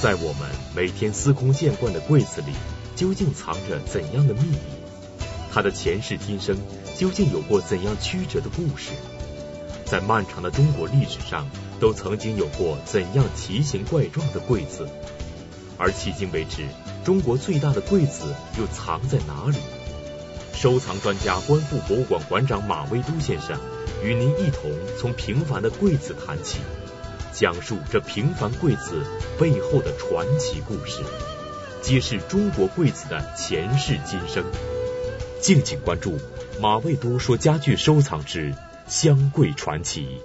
在我们每天司空见惯的柜子里，究竟藏着怎样的秘密？它的前世今生究竟有过怎样曲折的故事？在漫长的中国历史上，都曾经有过怎样奇形怪状的柜子？而迄今为止，中国最大的柜子又藏在哪里？收藏专家、观复博物馆馆长马未都先生与您一同从平凡的柜子谈起，讲述这平凡贵子背后的传奇故事，揭示中国贵子的前世今生。敬请关注马未都说家具收藏之香桂传奇。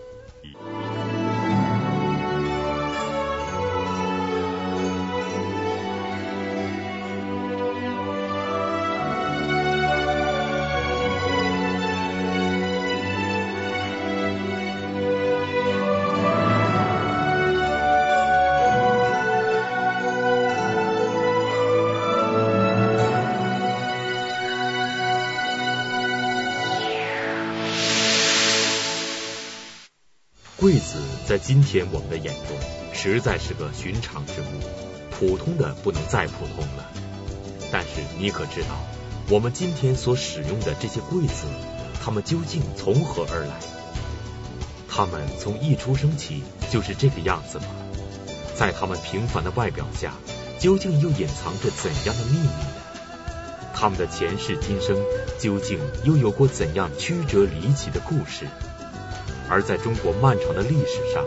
在今天我们的眼中实在是个寻常之物，普通的不能再普通了。但是你可知道，我们今天所使用的这些柜子，它们究竟从何而来？它们从一出生起就是这个样子吗？在它们平凡的外表下，究竟又隐藏着怎样的秘密呢？它们的前世今生究竟又有过怎样曲折离奇的故事？而在中国漫长的历史上，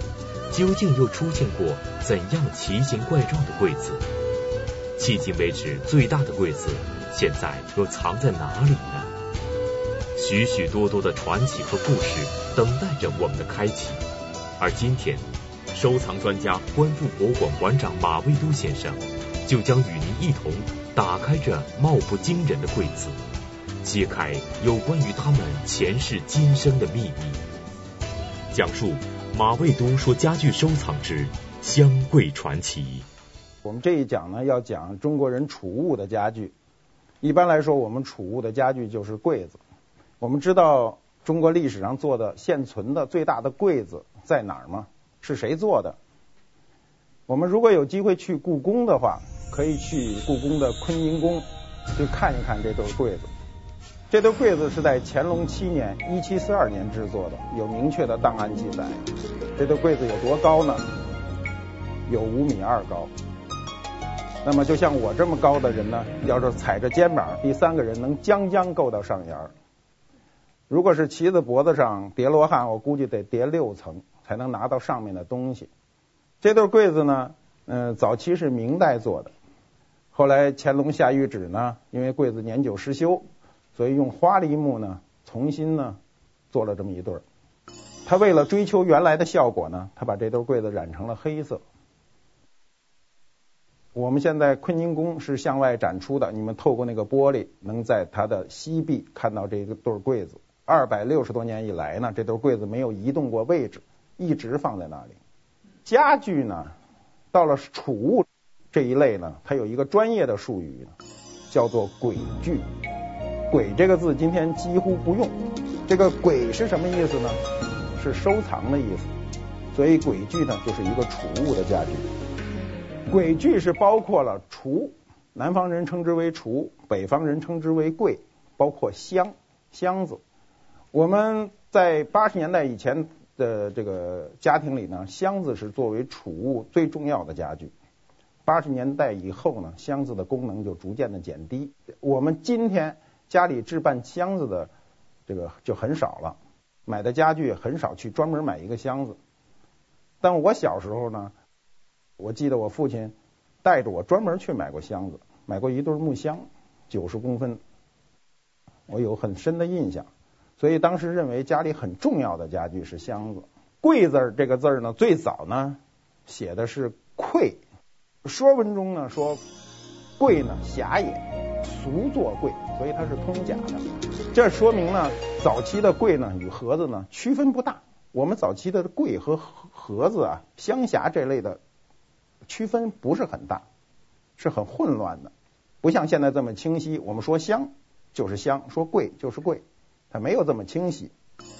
究竟又出现过怎样奇形怪状的柜子？迄今为止最大的柜子，现在又藏在哪里呢？许许多多的传奇和故事等待着我们的开启。而今天，收藏专家、观复博物馆馆长马未都先生，就将与您一同打开这貌不惊人的柜子，揭开有关于他们前世今生的秘密。讲述马未都说家具收藏之箱柜传奇。我们这一讲呢，要讲中国人储物的家具。一般来说，我们储物的家具就是柜子。我们知道中国历史上做的现存的最大的柜子在哪儿吗？是谁做的？我们如果有机会去故宫的话，可以去故宫的坤宁宫去看一看这对柜子。这对柜子是在乾隆七年（一七四二年）制作的，有明确的档案记载。这对柜子有多高呢？有五米二高。那么，就像我这么高的人呢，要是踩着肩膀，第三个人能将将够到上沿。如果是骑在脖子上叠罗汉，我估计得叠六层才能拿到上面的东西。这对柜子呢，嗯、早期是明代做的，后来乾隆下谕旨呢，因为柜子年久失修。所以用花梨木呢，重新呢做了这么一对儿。他为了追求原来的效果呢，他把这对柜子染成了黑色。我们现在坤宁宫是向外展出的，你们透过那个玻璃，能在它的西壁看到这个对柜子。二百六十多年以来呢，这对柜子没有移动过位置，一直放在那里。家具呢，到了储物这一类呢，它有一个专业的术语，叫做柜具。鬼这个字今天几乎不用，这个鬼是什么意思呢？是收藏的意思。所以柜具呢，就是一个储物的家具。柜具是包括了橱，南方人称之为橱，北方人称之为柜，包括箱箱子。我们在八十年代以前的这个家庭里呢，箱子是作为储物最重要的家具。八十年代以后呢，箱子的功能就逐渐的减低。我们今天。家里置办箱子的这个就很少了，买的家具很少去专门买一个箱子。但我小时候呢，我记得我父亲带着我专门去买过箱子，买过一对木箱，九十公分，我有很深的印象。所以当时认为家里很重要的家具是箱子。柜字这个字呢，最早呢写的是匮，说文中呢说贵呢狭也。俗作柜，所以它是通假的。这说明呢，早期的柜呢与盒子呢区分不大。我们早期的柜和盒子啊、香匣这类的区分不是很大，是很混乱的，不像现在这么清晰。我们说香就是香，说贵就是贵，它没有这么清晰。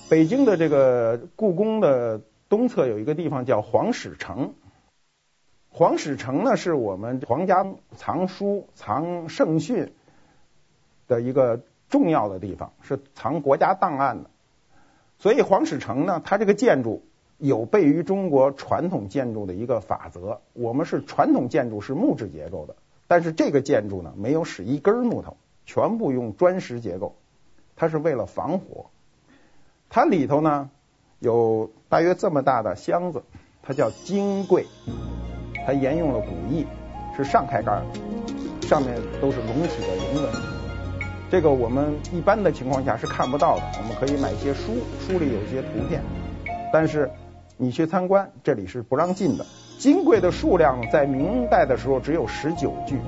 北京的这个故宫的东侧有一个地方叫皇室城，黄史城呢，是我们皇家藏书、藏圣训的一个重要的地方，是藏国家档案的。所以黄史城呢，它这个建筑有悖于中国传统建筑的一个法则。我们是传统建筑是木质结构的，但是这个建筑呢，没有使一根木头，全部用砖石结构，它是为了防火。它里头呢，有大约这么大的箱子，它叫金柜。它沿用了古意，是上开盖，上面都是隆起的龙纹。这个我们一般的情况下是看不到的，我们可以买一些书，书里有一些图片，但是你去参观，这里是不让进的。金柜的数量在明代的时候只有十九具，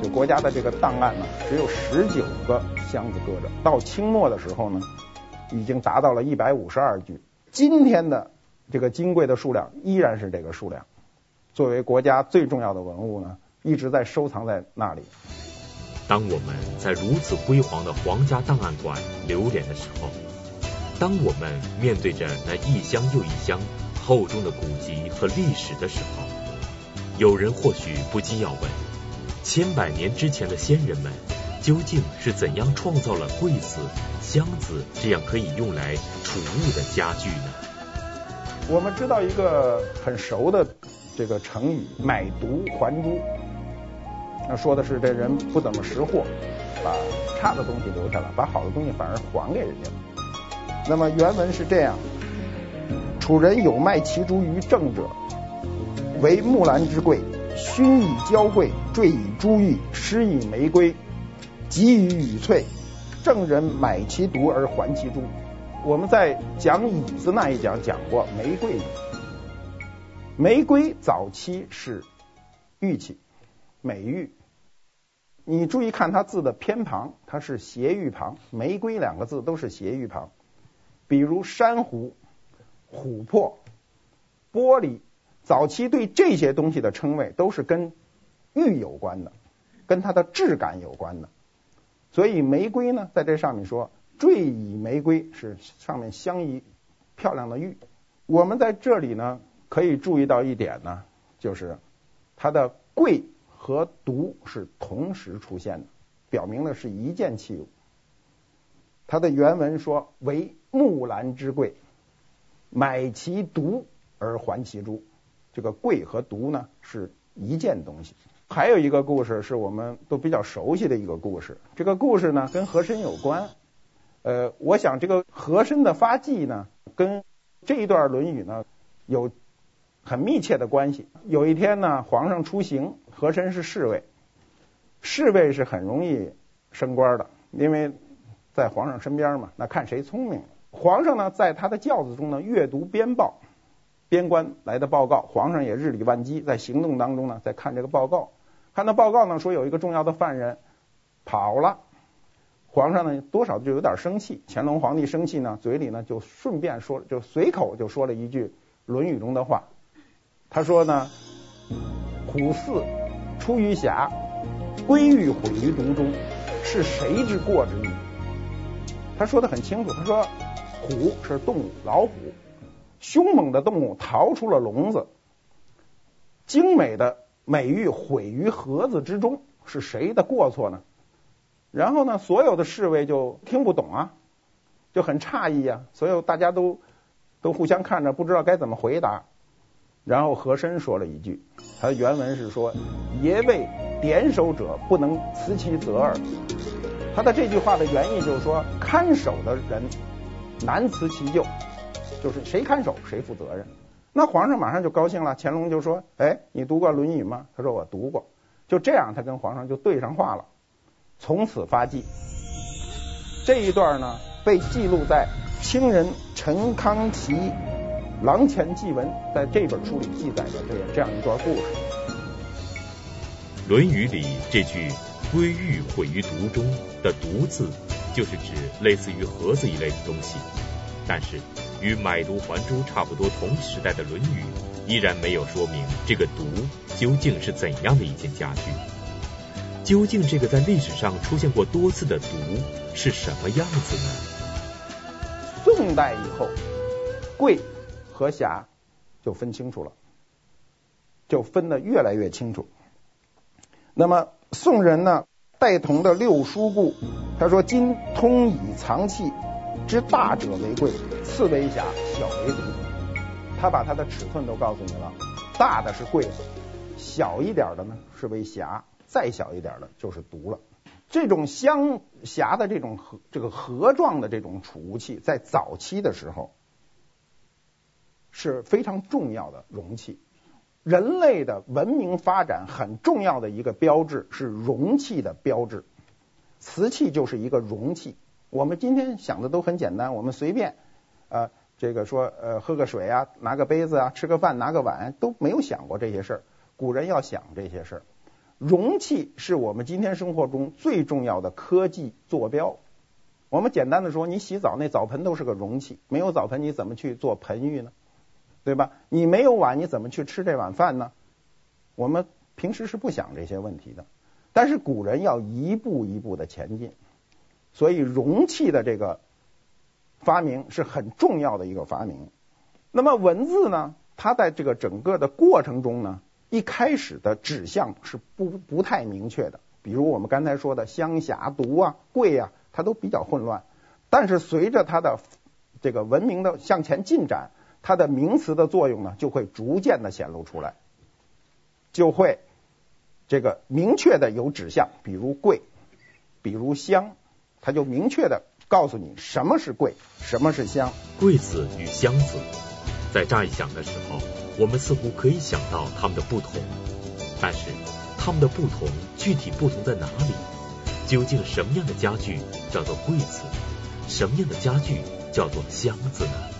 就国家的这个档案呢，只有十九个箱子搁着。到清末的时候呢，已经达到了一百五十二具。今天的这个金柜的数量依然是这个数量。作为国家最重要的文物呢，一直在收藏在那里。当我们在如此辉煌的皇家档案馆流连的时候，当我们面对着那一箱又一箱厚重的古籍和历史的时候，有人或许不禁要问：千百年之前的先人们究竟是怎样创造了柜子、箱子这样可以用来储物的家具呢？我们知道一个很熟的。这个成语“买椟还珠”，那说的是这人不怎么识货，把差的东西留下了，把好的东西反而还给人家了。那么原文是这样：楚人有卖其珠于郑者，为木兰之贵，熏以焦桂，缀以珠玉，施以玫瑰，给予羽翠。郑人买其櫝而还其珠。我们在讲椅子那一讲讲过玫瑰。玫瑰早期是玉器，美玉。你注意看它字的偏旁，它是斜玉旁。玫瑰两个字都是斜玉旁。比如珊瑚、琥珀、玻璃，早期对这些东西的称谓都是跟玉有关的，跟它的质感有关的。所以玫瑰呢，在这上面说缀以玫瑰，是上面镶一漂亮的玉。我们在这里呢。可以注意到一点呢，就是它的贵和毒是同时出现的，表明的是一件器物。它的原文说为木兰之贵，买其毒而还其珠。这个贵和毒呢是一件东西。还有一个故事是我们都比较熟悉的一个故事，这个故事呢跟和珅有关。呃，我想这个和珅的发迹呢，跟这一段《论语》呢有。很密切的关系。有一天呢，皇上出行，和珅是侍卫，侍卫是很容易升官的，因为在皇上身边嘛，那看谁聪明。皇上呢，在他的轿子中呢，阅读边报，边关来的报告，皇上也日理万机，在行动当中呢，在看这个报告。看到报告呢，说有一个重要的犯人跑了，皇上呢，多少就有点生气。乾隆皇帝生气呢，嘴里呢就顺便说，就随口就说了一句《论语》中的话。他说呢，虎兕出于匣，龟玉毁于櫝中，是谁之过之矣？他说的很清楚，他说虎是动物，老虎，凶猛的动物逃出了笼子，精美的美玉毁于盒子之中，是谁的过错呢？然后呢，所有的侍卫就听不懂啊，就很诧异啊，所有大家都都互相看着，不知道该怎么回答。然后和珅说了一句，他原文是说：“爷为典守者，不能辞其责耳。”他的这句话的原意就是说，看守的人难辞其咎，就是谁看守谁负责任。那皇上马上就高兴了，乾隆就说：“哎，你读过《论语》吗？”他说：“我读过。”就这样，他跟皇上就对上话了，从此发迹。这一段呢，被记录在清人陈康祺。《郎前记文》在这本书里记载的这样这样一段故事，《论语》里这句“归玉毁于櫝中”的“櫝”字，就是指类似于盒子一类的东西。但是，与“买椟还珠”差不多同时代的《论语》，依然没有说明这个“櫝”究竟是怎样的一件家具。究竟这个在历史上出现过多次的“櫝”是什么样子呢？宋代以后，贵。和匣就分清楚了。就分得越来越清楚。那么宋人呢，戴同的六书故，他说：“今通以藏器之大者为贵，次为匣，小为毒。”他把它的尺寸都告诉你了，大的是贵的，小一点的呢是为匣，再小一点的就是毒了。这种箱匣的这种盒这个盒状的这种储物器，在早期的时候是非常重要的容器。人类的文明发展很重要的一个标志是容器的标志，瓷器就是一个容器。我们今天想的都很简单，我们随便呃这个说呃喝个水啊，拿个杯子啊，吃个饭拿个碗都没有想过这些事儿。古人要想这些事儿，容器是我们今天生活中最重要的科技坐标。我们简单的说，你洗澡那澡盆都是个容器，没有澡盆你怎么去做盆浴呢？对吧？你没有碗，你怎么去吃这碗饭呢？我们平时是不想这些问题的，但是古人要一步一步的前进，所以容器的这个发明是很重要的一个发明。那么文字呢，它在这个整个的过程中呢，一开始的指向是不不太明确的，比如我们刚才说的箱、匣、毒啊、贵啊，它都比较混乱。但是随着它的这个文明的向前进展。它的名词的作用呢，就会逐渐的显露出来，就会这个明确的有指向，比如柜，比如箱，它就明确的告诉你什么是柜，什么是箱。柜子与箱子，在乍一想的时候，我们似乎可以想到它们的不同，但是它们的不同具体不同在哪里？究竟什么样的家具叫做柜子？什么样的家具叫做箱子呢？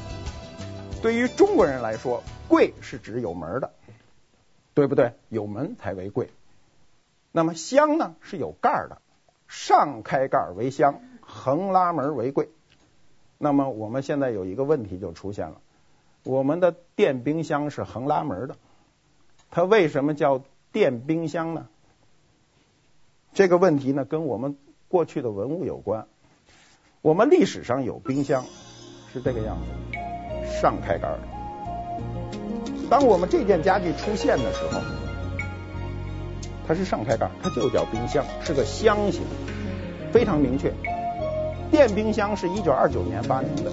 对于中国人来说，柜是指有门的，对不对？有门才为柜。那么箱呢，是有盖的，上开盖为箱，横拉门为柜。那么我们现在有一个问题就出现了，我们的电冰箱是横拉门的，它为什么叫电冰箱呢？这个问题呢，跟我们过去的文物有关。我们历史上有冰箱，是这个样子。上开盖的。当我们这件家具出现的时候，它是上开盖，它就叫冰箱，是个箱型，非常明确。电冰箱是一九二九年发明的，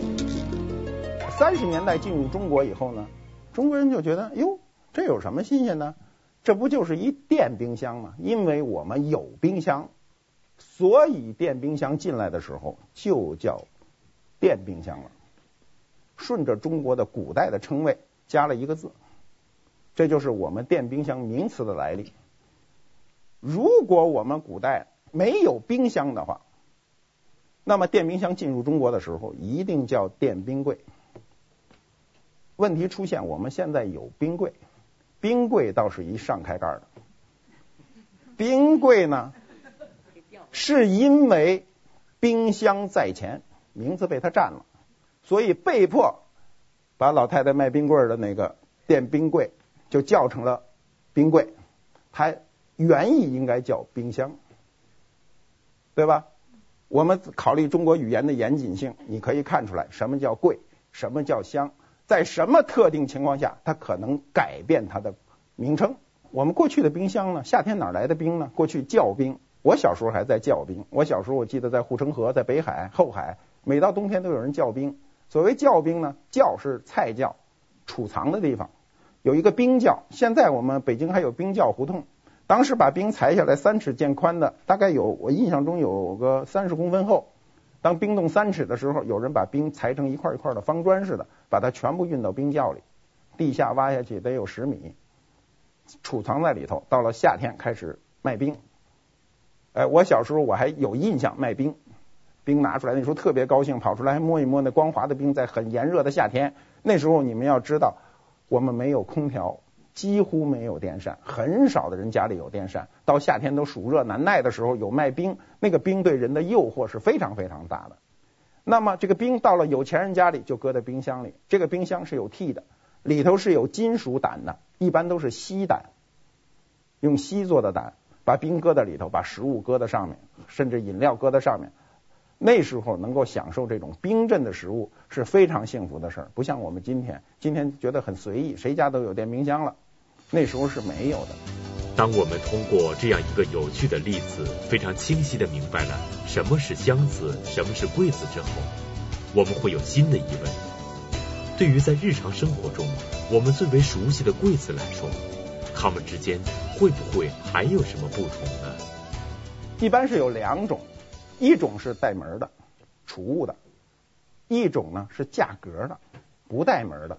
三十年代进入中国以后呢，中国人就觉得，哟，这有什么新鲜呢？这不就是一电冰箱吗？因为我们有冰箱，所以电冰箱进来的时候就叫电冰箱了。顺着中国的古代的称谓加了一个字，这就是我们电冰箱名词的来历。如果我们古代没有冰箱的话，那么电冰箱进入中国的时候一定叫电冰柜。问题出现，我们现在有冰柜，冰柜倒是一上开盖的。冰柜呢，是因为冰箱在前，名字被它占了。所以被迫把老太太卖冰棍儿的那个电冰柜就叫成了冰柜，它原意应该叫冰箱，对吧？我们考虑中国语言的严谨性，你可以看出来什么叫柜，什么叫箱，在什么特定情况下它可能改变它的名称。我们过去的冰箱呢，夏天哪来的冰呢？过去窖冰，我小时候还在窖冰。我小时候我记得在护城河，在北海、后海，每到冬天都有人窖冰。所谓窖冰呢，窖是菜窖储藏的地方，有一个冰窖。现在我们北京还有冰窖胡同。当时把冰裁下来三尺见宽的，大概有我印象中有个三十公分厚。当冰冻三尺的时候，有人把冰裁成一块一块的方砖似的，把它全部运到冰窖里，地下挖下去得有十米，储藏在里头。到了夏天开始卖冰。哎，我小时候我还有印象卖冰。冰拿出来，那时候特别高兴，跑出来摸一摸那光滑的冰，在很炎热的夏天。那时候你们要知道，我们没有空调，几乎没有电扇，很少的人家里有电扇。到夏天都暑热难耐的时候，有卖冰，那个冰对人的诱惑是非常非常大的。那么这个冰到了有钱人家里，就搁在冰箱里。这个冰箱是有屉的，里头是有金属胆的，一般都是锡胆，用锡做的胆，把冰搁在里头，把食物搁在上面，甚至饮料搁在上面。那时候能够享受这种冰镇的食物是非常幸福的事儿，不像我们今天，今天觉得很随意，谁家都有电冰箱了。那时候是没有的。当我们通过这样一个有趣的例子，非常清晰地明白了什么是箱子，什么是柜子之后，我们会有新的疑问：对于在日常生活中我们最为熟悉的柜子来说，它们之间会不会还有什么不同呢？一般是有两种，一种是带门的储物的，一种呢是架格的不带门的。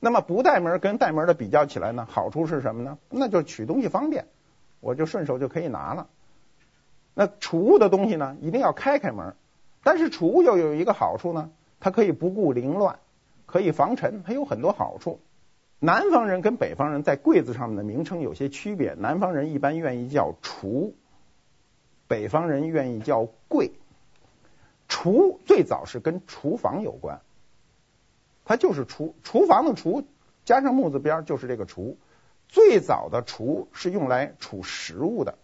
那么不带门跟带门的比较起来呢，好处是什么呢？那就取东西方便，我就顺手就可以拿了。那储物的东西呢，一定要开开门。但是储物又有一个好处呢，它可以不顾凌乱，可以防尘，它有很多好处。南方人跟北方人在柜子上面的名称有些区别，南方人一般愿意叫橱，北方人愿意叫厨。最早是跟厨房有关。它就是厨厨房的厨，加上木字边就是这个厨。最早的厨是用来储食物的，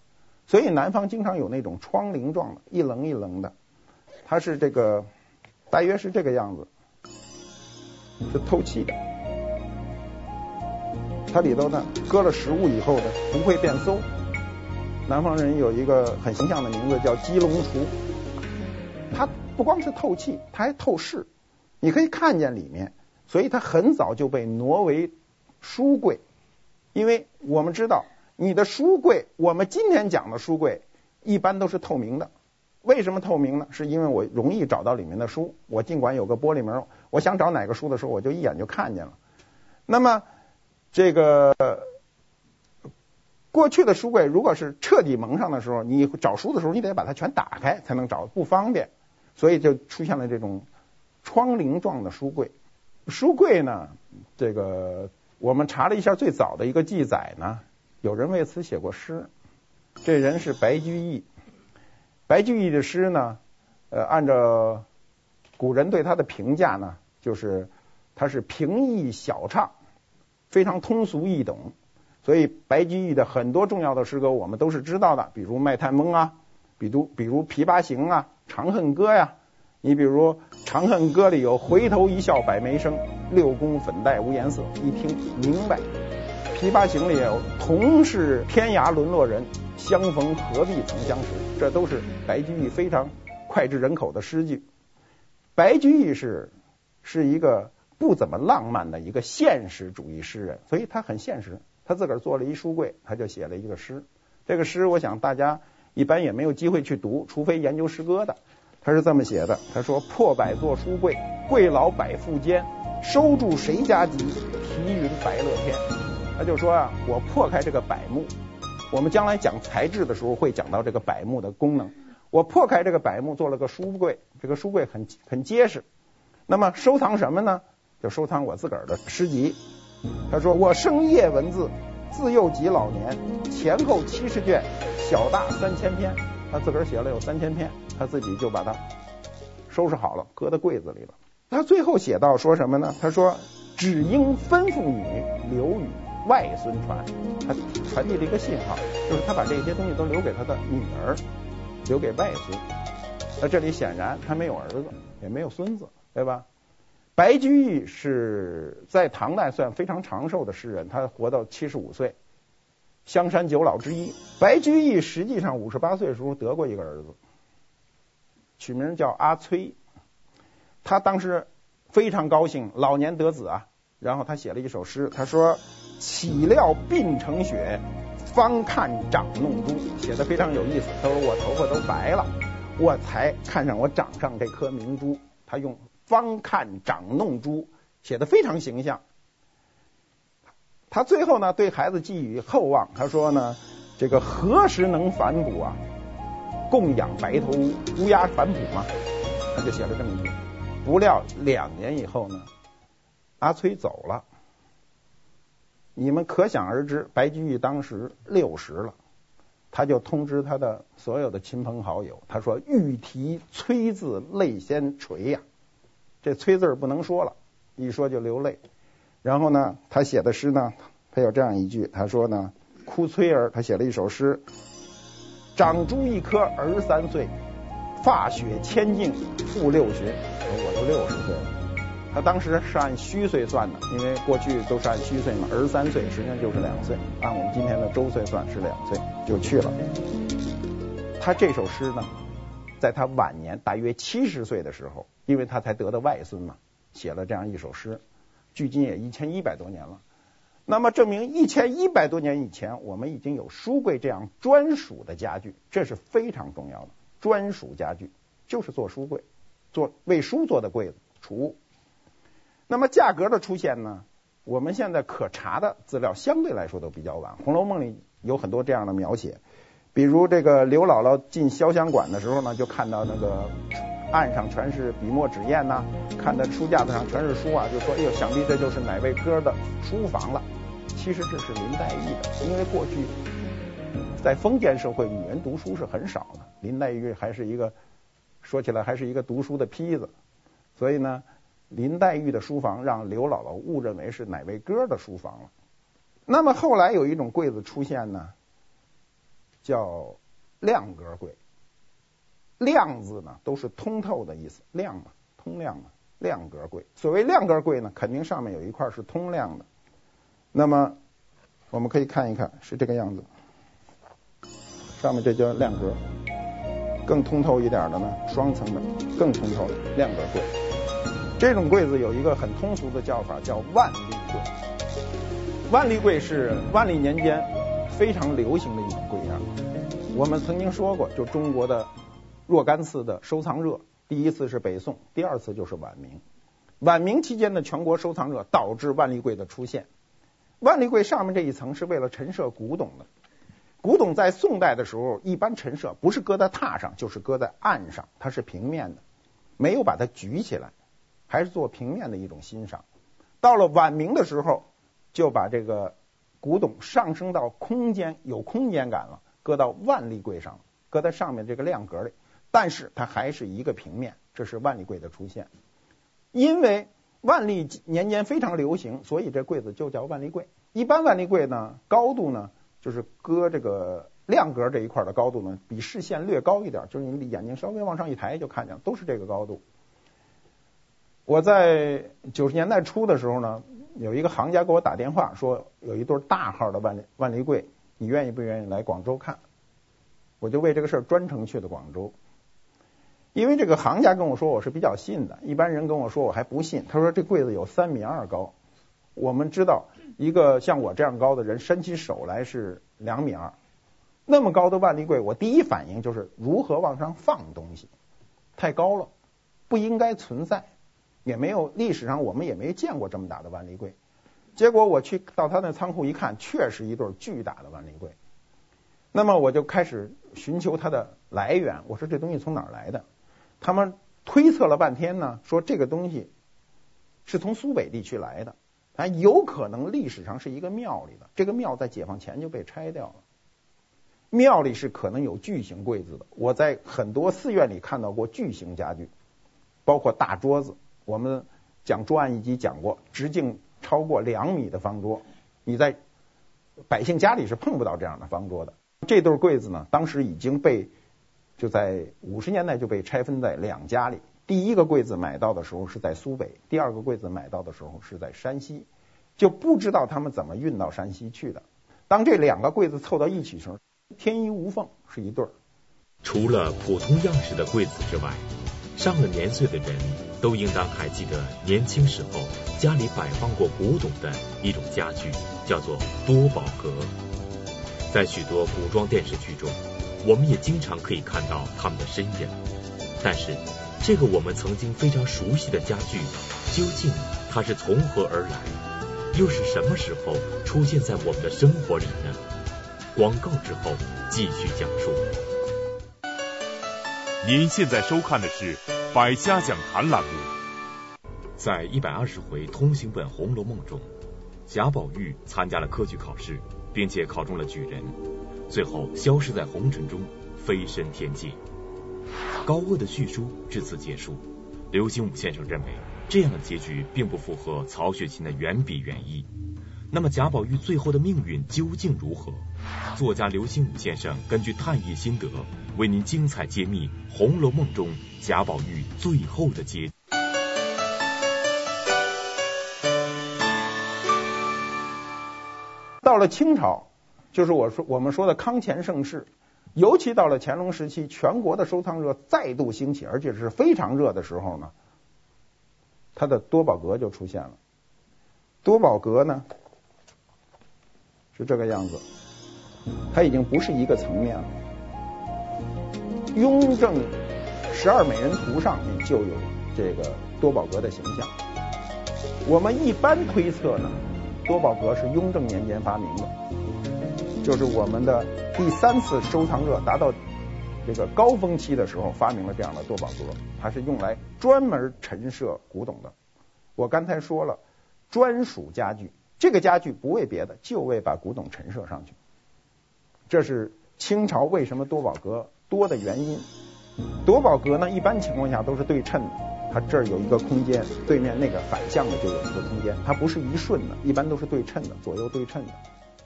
所以南方经常有那种窗棂状的，一棱一棱的。它是这个，大约是这个样子，是透气的。它里头呢，搁了食物以后呢，不会变馊。南方人有一个很形象的名字叫鸡笼厨。它不光是透气，它还透视。你可以看见里面，所以它很早就被挪为书柜，因为我们知道你的书柜，我们今天讲的书柜一般都是透明的。为什么透明呢？是因为我容易找到里面的书。我尽管有个玻璃门，我想找哪个书的时候，我就一眼就看见了。那么这个过去的书柜，如果是彻底蒙上的时候，你找书的时候，你得把它全打开才能找，不方便，所以就出现了这种。窗棂状的书柜，书柜呢，这个我们查了一下最早的一个记载呢，有人为此写过诗，这人是白居易。白居易的诗呢，呃，按照古人对他的评价呢，就是他是平易小畅，非常通俗易懂，所以白居易的很多重要的诗歌我们都是知道的，比如《卖炭翁》啊，比如比如《琵琶行》啊，《长恨歌》呀。你比如《长恨歌》里有“回头一笑百媚生，六宫粉黛无颜色”，一听明白；《琵琶行》里有“同是天涯沦落人，相逢何必曾相识”，这都是白居易非常脍炙人口的诗句。白居易是是一个不怎么浪漫的一个现实主义诗人，所以他很现实。他自个儿做了一书柜，他就写了一个诗。这个诗，我想大家一般也没有机会去读，除非研究诗歌的。他是这么写的，他说：“破百座书柜，柜老百富坚，收住谁家急？题云白乐天。”他就说啊，我破开这个百目，我们将来讲材质的时候会讲到这个百目的功能。我破开这个百目，做了个书柜，这个书柜很很结实。那么收藏什么呢？就收藏我自个儿的诗集。他说：“我生夜文字，自幼及老年，前后七十卷，小大三千篇。”他自个儿写了有三千篇。他自己就把它收拾好了，搁在柜子里了。他最后写到说什么呢？他说：“只应吩咐女，留与外孙传。”他传递了一个信号，就是他把这些东西都留给他的女儿，留给外孙。那这里显然他没有儿子，也没有孙子，对吧？白居易是在唐代算非常长寿的诗人，他活到七十五岁，香山九老之一。白居易实际上五十八岁的时候得过一个儿子。取名叫阿崔，他当时非常高兴，老年得子啊。然后他写了一首诗，他说：“岂料鬓成雪，方看掌弄珠。”写的非常有意思。他说：“我头发都白了，我才看上我掌上这颗明珠。”他用“方看掌弄珠”写的非常形象。他最后呢，对孩子寄予厚望，他说呢：“这个何时能反哺啊？”供养白头乌鸦反哺嘛，他就写了这么一句。不料两年以后呢，阿崔走了。你们可想而知，白居易当时六十了，他就通知他的所有的亲朋好友，他说：“欲提崔字，泪先垂呀。”这崔字不能说了，一说就流泪。然后呢，他写的诗呢，他有这样一句，他说呢：“哭崔儿。”他写了一首诗。长珠一颗儿三岁，发雪千径复六旬。我都六十岁了，他当时是按虚岁算的，因为过去都是按虚岁嘛，儿三岁实际上就是两岁，按我们今天的周岁算是两岁就去了。他这首诗呢，在他晚年大约七十岁的时候，因为他才得的外孙嘛，写了这样一首诗，距今也一千一百多年了。那么证明一千一百多年以前，我们已经有书柜这样专属的家具，这是非常重要的。专属家具就是做书柜，做为书做的柜子储物。那么价格的出现呢，我们现在可查的资料相对来说都比较晚，《红楼梦》里有很多这样的描写，比如这个刘姥姥进潇湘馆的时候呢，就看到那个案上全是笔墨纸砚呐，看到书架子上全是书啊，就说哎呦，想必这就是哪位哥的书房了。其实这是林黛玉的，因为过去在封建社会，女人读书是很少的。林黛玉还是一个说起来还是一个读书的坯子，所以呢，林黛玉的书房让刘姥姥误认为是哪位哥的书房了。那么后来有一种柜子出现呢，叫亮格柜。亮字呢都是通透的意思，亮嘛，通亮嘛，亮格柜。所谓亮格柜呢，肯定上面有一块是通亮的。那么我们可以看一看，是这个样子。上面这叫亮格，更通透一点的呢，双层的，更通透的亮格柜。这种柜子有一个很通俗的叫法，叫万历柜。万历柜是万历年间非常流行的一种柜样。我们曾经说过，就中国的若干次的收藏热，第一次是北宋，第二次就是晚明。晚明期间的全国收藏热导致万历柜的出现。万历柜上面这一层是为了陈设古董的。古董在宋代的时候，一般陈设不是搁在榻上，就是搁在案上，它是平面的，没有把它举起来，还是做平面的一种欣赏。到了晚明的时候，就把这个古董上升到空间，有空间感了，搁到万历柜上，搁在上面这个亮格里，但是它还是一个平面，这是万历柜的出现，因为。万历年间非常流行，所以这柜子就叫万历柜。一般万历柜呢，高度呢，就是搁这个亮格这一块的高度呢，比视线略高一点，就是你眼睛稍微往上一抬就看见，都是这个高度。我在九十年代初的时候呢，有一个行家给我打电话说，有一对大号的万历万历柜，你愿意不愿意来广州看？我就为这个事儿专程去的广州。因为这个行家跟我说，我是比较信的。一般人跟我说，我还不信。他说这柜子有三米二高。我们知道，一个像我这样高的人，伸起手来是两米二。那么高的万历柜，我第一反应就是如何往上放东西？太高了，不应该存在，也没有历史上我们也没见过这么大的万历柜。结果我去到他那仓库一看，确实一对巨大的万历柜。那么我就开始寻求它的来源。我说这东西从哪儿来的？他们推测了半天呢，说这个东西是从苏北地区来的，啊，有可能历史上是一个庙里的，这个庙在解放前就被拆掉了。庙里是可能有巨型柜子的，我在很多寺院里看到过巨型家具，包括大桌子。我们讲桌案一集讲过，直径超过两米的方桌，你在百姓家里是碰不到这样的方桌的。这对柜子呢，当时已经被。就在五十年代就被拆分在两家里。第一个柜子买到的时候是在苏北，第二个柜子买到的时候是在山西，就不知道他们怎么运到山西去的。当这两个柜子凑到一起时候，天衣无缝是一对儿。除了普通样式的柜子之外，上了年岁的人都应当还记得年轻时候家里摆放过古董的一种家具，叫做多宝格。在许多古装电视剧中。我们也经常可以看到他们的身影，但是这个我们曾经非常熟悉的家具，究竟它是从何而来，又是什么时候出现在我们的生活里呢？广告之后继续讲述。您现在收看的是《百家讲坛》栏目。在一百二十回通行本《红楼梦》中，贾宝玉参加了科举考试，并且考中了举人。最后消失在红尘中飞升天际。高鄂的叙述至此结束。刘心武先生认为这样的结局并不符合曹雪芹的原笔原意。那么贾宝玉最后的命运究竟如何？作家刘心武先生根据探夜心得为您精彩揭秘红楼梦中贾宝玉最后的结到了清朝就是我说我们说的康乾盛世，尤其到了乾隆时期，全国的收藏热再度兴起，而且是非常热的时候呢，它的多宝格就出现了。多宝格呢是这个样子，它已经不是一个层面了。雍正十二美人图上面就有这个多宝格的形象。我们一般推测呢，多宝格是雍正年间发明的，就是我们的第三次收藏热达到这个高峰期的时候，发明了这样的多宝格，它是用来专门陈设古董的。我刚才说了，专属家具，这个家具不为别的，就为把古董陈设上去。这是清朝为什么多宝格多的原因。多宝格呢，一般情况下都是对称的。它这儿有一个空间，对面那个反向的就有一个空间，它不是一顺的，一般都是对称的，左右对称的，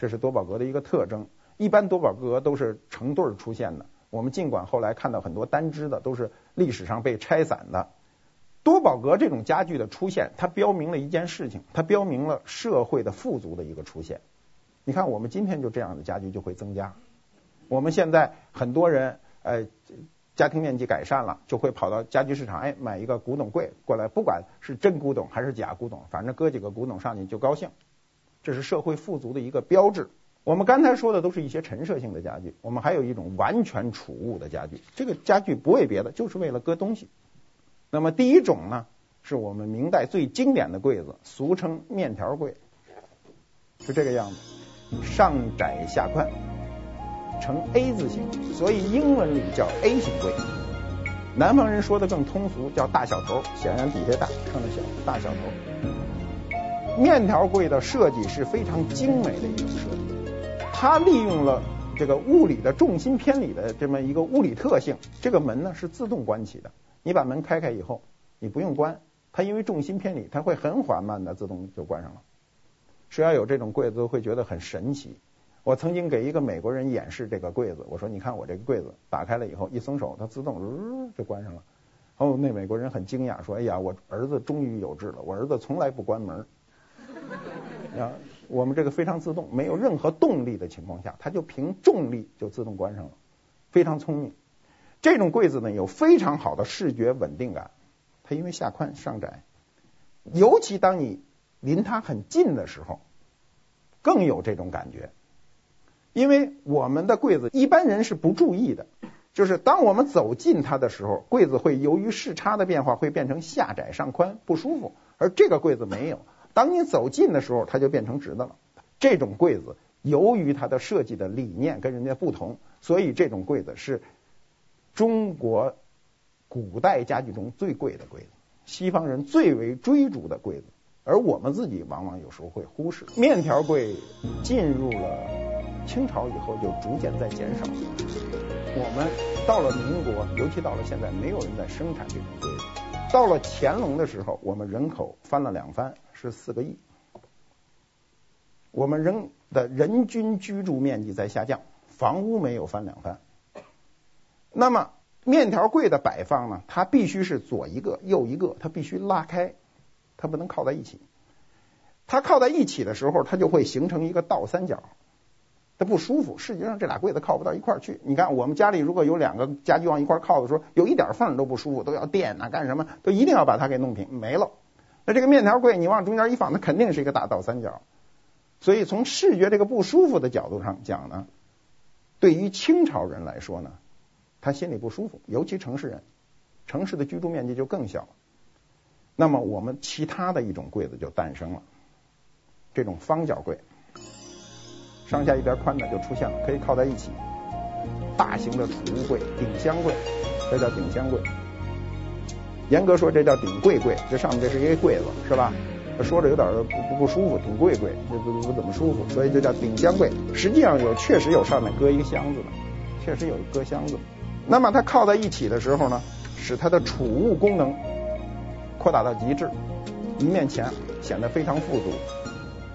这是多宝格的一个特征。一般多宝格都是成对儿出现的，我们尽管后来看到很多单只的，都是历史上被拆散的。多宝格这种家具的出现，它标明了一件事情，它标明了社会的富足的一个出现。你看，我们今天就这样的家具就会增加。我们现在很多人，呃。家庭面积改善了，就会跑到家具市场，哎，买一个古董柜过来，不管是真古董还是假古董，反正搁几个古董上去就高兴。这是社会富足的一个标志。我们刚才说的都是一些陈设性的家具，我们还有一种完全储物的家具。这个家具不为别的，就是为了搁东西。那么第一种呢，是我们明代最经典的柜子，俗称面条柜，是这个样子，上窄下宽。呈 A 字形，所以英文里叫 A 型柜。南方人说的更通俗，叫大小头，显然底下大，上面小，大小头。面条柜的设计是非常精美的一种设计，它利用了这个物理的重心偏离的这么一个物理特性。这个门呢是自动关起的，你把门开开以后，你不用关，它因为重心偏离，它会很缓慢的自动就关上了。谁要有这种柜子，都会觉得很神奇。我曾经给一个美国人演示这个柜子，我说：“你看我这个柜子打开了以后，一松手，它自动就关上了。”哦，那美国人很惊讶，说：“哎呀，我儿子终于有志了，我儿子从来不关门。” 啊，我们这个非常自动，没有任何动力的情况下，它就凭重力就自动关上了，非常聪明。这种柜子呢，有非常好的视觉稳定感，它因为下宽上窄，尤其当你离它很近的时候，更有这种感觉。因为我们的柜子一般人是不注意的，就是当我们走近它的时候，柜子会由于视差的变化会变成下窄上宽，不舒服。而这个柜子没有，当你走近的时候，它就变成直的了。这种柜子由于它的设计的理念跟人家不同，所以这种柜子是中国古代家具中最贵的柜子，西方人最为追逐的柜子，而我们自己往往有时候会忽视。面条柜进入了。清朝以后就逐渐在减少。我们到了民国，尤其到了现在，没有人在生产这种柜子。到了乾隆的时候，我们人口翻了两番，是四个亿。我们人的人均居住面积在下降，房屋没有翻两番。那么面条柜的摆放呢？它必须是左一个右一个，它必须拉开，它不能靠在一起。它靠在一起的时候，它就会形成一个倒三角。不舒服，实际上这俩柜子靠不到一块儿去。你看，我们家里如果有两个家具往一块儿靠的时候，有一点缝都不舒服，都要垫啊，干什么都一定要把它给弄平，没了。那这个面条柜你往中间一放，那肯定是一个大倒三角。所以从视觉这个不舒服的角度上讲呢，对于清朝人来说呢，他心里不舒服，尤其城市人，城市的居住面积就更小。那么我们其他的一种柜子就诞生了，这种方角柜。上下一边宽的就出现了，可以靠在一起。大型的储物柜、顶箱柜，这叫顶箱柜。严格说，这叫顶柜柜。这上面这是一个柜子，是吧？说着有点不不舒服，顶柜柜，这不不怎么舒服，所以就叫顶箱柜。实际上有，确实有上面搁一个箱子的，确实有搁箱子。那么它靠在一起的时候呢，使它的储物功能扩大到极致，一面墙显得非常富足。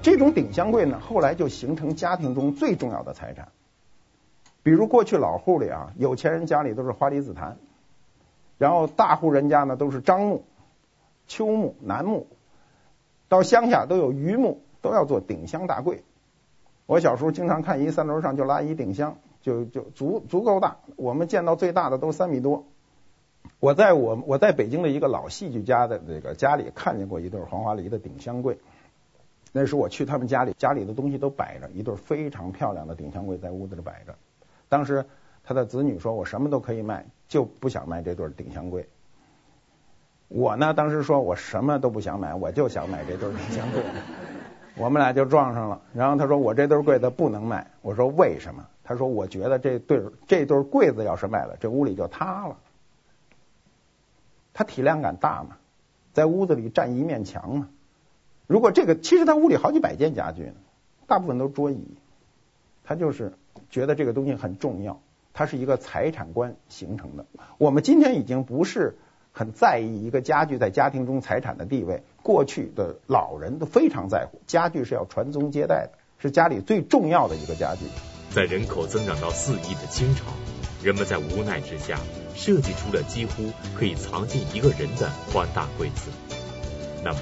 这种顶箱柜呢，后来就形成家庭中最重要的财产。比如过去老户里啊，有钱人家里都是花梨紫檀，然后大户人家呢都是樟木、秋木、楠木，到乡下都有榆木，都要做顶箱大柜。我小时候经常看一三轮上就拉一顶箱，就就足足够大。我们见到最大的都三米多。我在我我在北京的一个老戏剧家的这个家里看见过一对黄花梨的顶箱柜。那时候我去他们家里，家里的东西都摆着，一对非常漂亮的顶箱柜在屋子里摆着。当时他的子女说：“我什么都可以卖，就不想卖这对顶箱柜。”我呢，当时说我什么都不想买，我就想买这对顶箱柜。我们俩就撞上了。然后他说：“我这对柜子不能卖。”我说：“为什么？”他说：“我觉得这对这对柜子要是卖了，这屋里就塌了。他体量感大嘛，在屋子里占一面墙嘛。如果这个，其实他屋里好几百件家具呢，大部分都是桌椅。他就是觉得这个东西很重要，它是一个财产观形成的。我们今天已经不是。很在意一个家具在家庭中财产的地位。过去的老人都非常在乎，家具是要传宗接代的，是家里最重要的一个家具。在人口增长到四亿的清朝，人们在无奈之下设计出了几乎可以藏进一个人的宽大柜子。那么，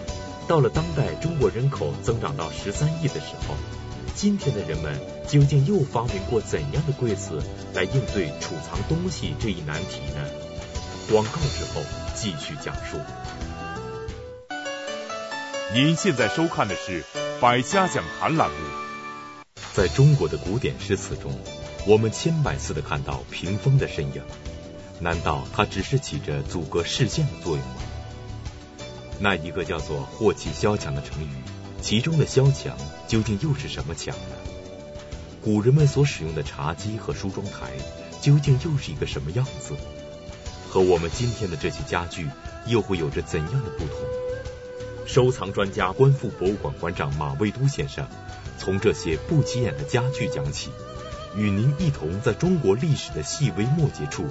到了当代中国人口增长到十三亿的时候，今天的人们究竟又发明过怎样的柜子来应对储藏东西这一难题呢？广告之后继续讲述。您现在收看的是《百家讲坛》栏目。在中国的古典诗词中，我们千百次的看到屏风的身影，难道它只是起着阻隔视线的作用吗？那一个叫做“霍气萧墙”的成语，其中的“萧墙”究竟又是什么墙呢？古人们所使用的茶几和梳妆台，究竟又是一个什么样子？和我们今天的这些家具又会有着怎样的不同？收藏专家、观复博物馆馆长马未都先生从这些不起眼的家具讲起，与您一同在中国历史的细微末节处，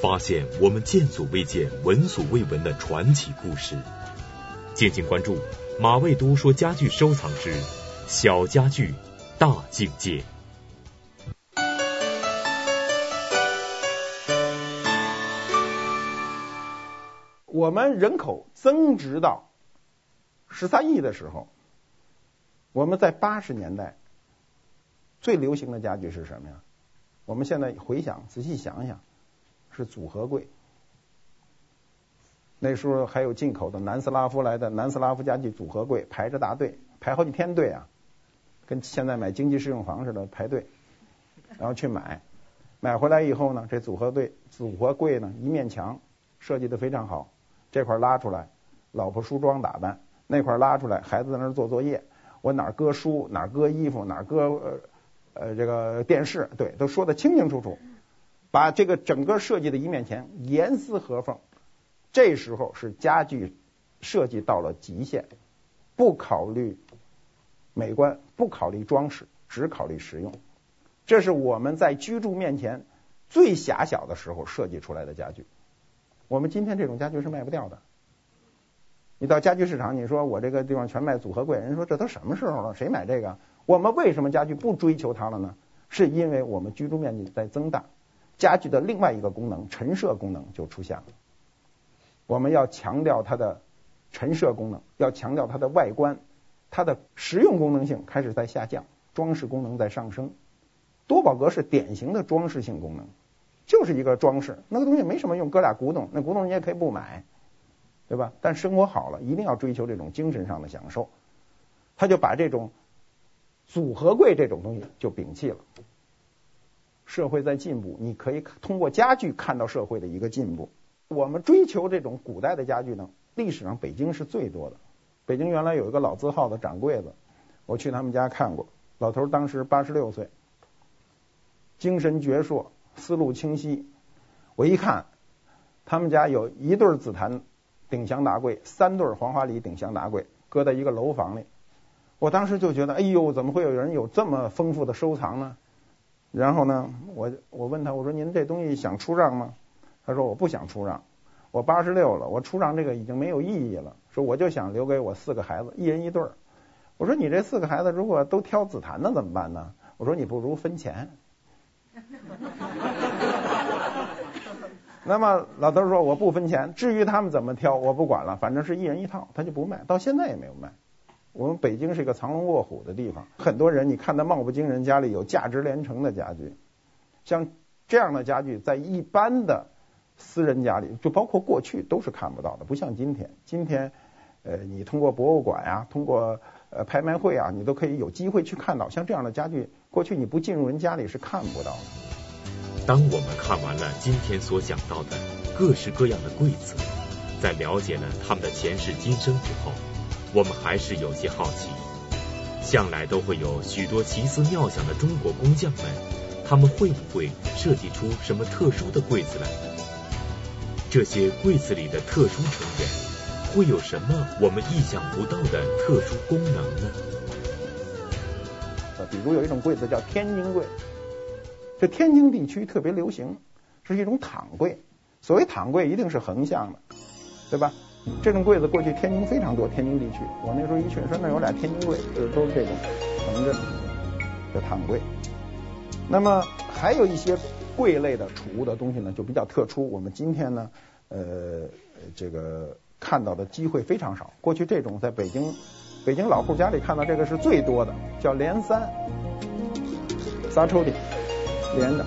发现我们见所未见、闻所未闻的传奇故事。敬请关注马未都说家具收藏之小家具大境界。我们人口增值到十三亿的时候，我们在八十年代最流行的家具是什么呀？我们现在回想，仔细想想，是组合柜。那时候还有进口的南斯拉夫来的南斯拉夫家具组合柜，排着大队，排好几天队啊，跟现在买经济适用房似的排队，然后去买，买回来以后呢，这组合队组合柜呢，一面墙设计的非常好。这块拉出来，老婆梳妆打扮；那块拉出来，孩子在那儿做作业。我哪儿搁书，哪儿搁衣服，哪儿搁呃呃这个电视，对，都说得清清楚楚。把这个整个设计的一面墙严丝合缝。这时候是家具设计到了极限，不考虑美观，不考虑装饰，只考虑实用。这是我们在居住面前最狭小的时候设计出来的家具。我们今天这种家具是卖不掉的。你到家具市场，你说我这个地方全卖组合柜，人说这都什么时候了，谁买这个？我们为什么家具不追求它了呢？是因为我们居住面积在增大，家具的另外一个功能，陈设功能就出现了。我们要强调它的陈设功能，要强调它的外观，它的实用功能性开始在下降，装饰功能在上升。多宝格是典型的装饰性功能。就是一个装饰，那个东西没什么用，搁俩古董，那古董你也可以不买，对吧？但生活好了，一定要追求这种精神上的享受。他就把这种组合柜这种东西就摒弃了。社会在进步，你可以通过家具看到社会的一个进步。我们追求这种古代的家具呢，历史上北京是最多的。北京原来有一个老字号的掌柜子，我去他们家看过，老头当时八十六岁，精神矍铄。思路清晰，我一看，他们家有一对紫檀顶箱大柜，三对黄花梨顶箱大柜，搁在一个楼房里。我当时就觉得，哎呦，怎么会有人有这么丰富的收藏呢？然后呢，我我问他，我说您这东西想出让吗？他说我不想出让，我八十六了，我出让这个已经没有意义了。说我就想留给我四个孩子，一人一对儿。我说你这四个孩子如果都挑紫檀的怎么办呢？我说你不如分钱。那么老头说我不分钱，至于他们怎么挑我不管了，反正是一人一套，他就不卖，到现在也没有卖。我们北京是一个藏龙卧虎的地方，很多人你看他貌不惊人，家里有价值连城的家具，像这样的家具在一般的私人家里，就包括过去都是看不到的，不像今天，今天呃你通过博物馆呀，通过呃拍卖会啊，你都可以有机会去看到，像这样的家具，过去你不进入人家里是看不到的。当我们看完了今天所讲到的各式各样的柜子，在了解了他们的前世今生之后。我们还是有些好奇，向来都会有许多奇思妙想的中国工匠们，他们会不会设计出什么特殊的柜子来呢？这些柜子里的特殊成员会有什么我们意想不到的特殊功能呢？比如有一种柜子叫天津柜，这天津地区特别流行，是一种躺柜。所谓躺柜，一定是横向的，对吧？这种柜子过去天津非常多，天津地区，我那时候一去说那有俩天津柜，就是都是这种横着的躺柜。那么还有一些柜类的储物的东西呢，就比较特殊。我们今天呢，呃，这个看到的机会非常少。过去这种在北京北京老户家里看到这个是最多的，叫连三，仨抽屉连的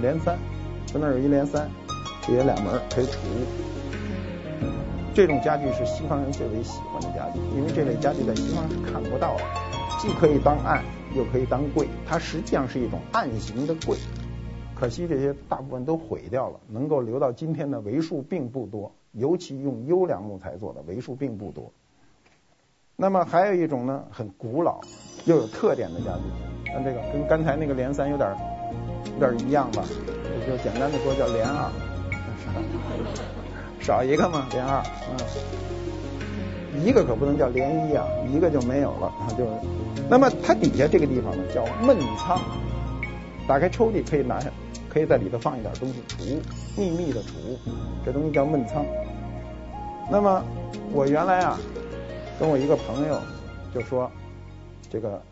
连三，在那儿有一连三，底下两门可以储物。这种家具是西方人最为喜欢的家具，因为这类家具在西方是看不到的，既可以当案，又可以当柜，它实际上是一种案型的柜。可惜这些大部分都毁掉了，能够留到今天的为数并不多，尤其用优良木材做的为数并不多。那么还有一种呢，很古老又有特点的家具，看这个跟刚才那个连三有点有点一样吧，也就简单的说叫连二。少一个嘛，连二，嗯，一个可不能叫连一啊，一个就没有了啊，就，那么它底下这个地方呢叫闷仓，打开抽屉可以拿下，可以在里头放一点东西储物，秘密的储物，这东西叫闷仓。那么我原来啊跟我一个朋友就说，这个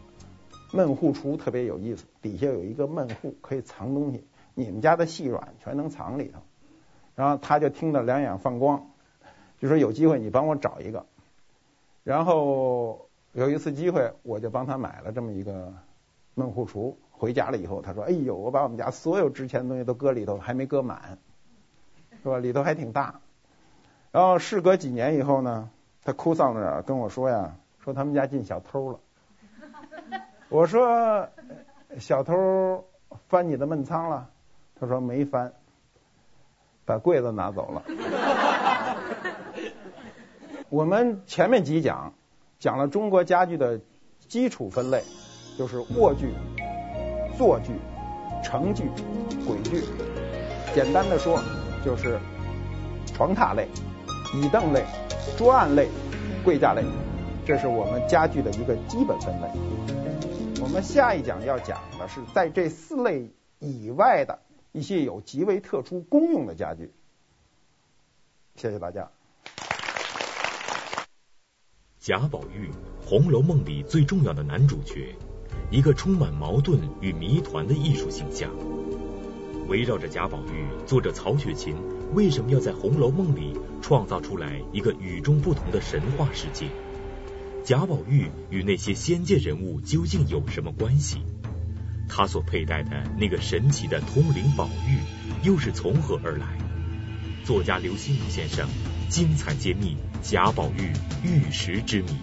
闷户厨特别有意思，底下有一个闷户可以藏东西，你们家的细软全能藏里头。然后他就听得两眼放光，就说有机会你帮我找一个。然后有一次机会，我就帮他买了这么一个闷户橱。回家了以后，他说：“哎呦，我把我们家所有值钱的东西都搁里头，还没搁满，是吧？里头还挺大。”然后事隔几年以后呢，他哭丧着脸跟我说呀：“说他们家进小偷了。”我说：“小偷翻你的闷仓了？”他说：“没翻。”把柜子拿走了。我们前面几讲讲了中国家具的基础分类，就是卧具、坐具、成具、轨具。简单的说，就是床榻类、椅凳类、桌案类、柜架类，这是我们家具的一个基本分类。我们下一讲要讲的是在这四类以外的。一些有极为特殊功用的家具。谢谢大家。贾宝玉，《红楼梦》里最重要的男主角，一个充满矛盾与谜团的艺术形象。围绕着贾宝玉，作者曹雪芹为什么要在《红楼梦》里创造出来一个与众不同的神话世界？贾宝玉与那些仙界人物究竟有什么关系？他所佩戴的那个神奇的通灵宝玉又是从何而来？作家刘心武先生精彩揭秘贾宝玉玉石之谜。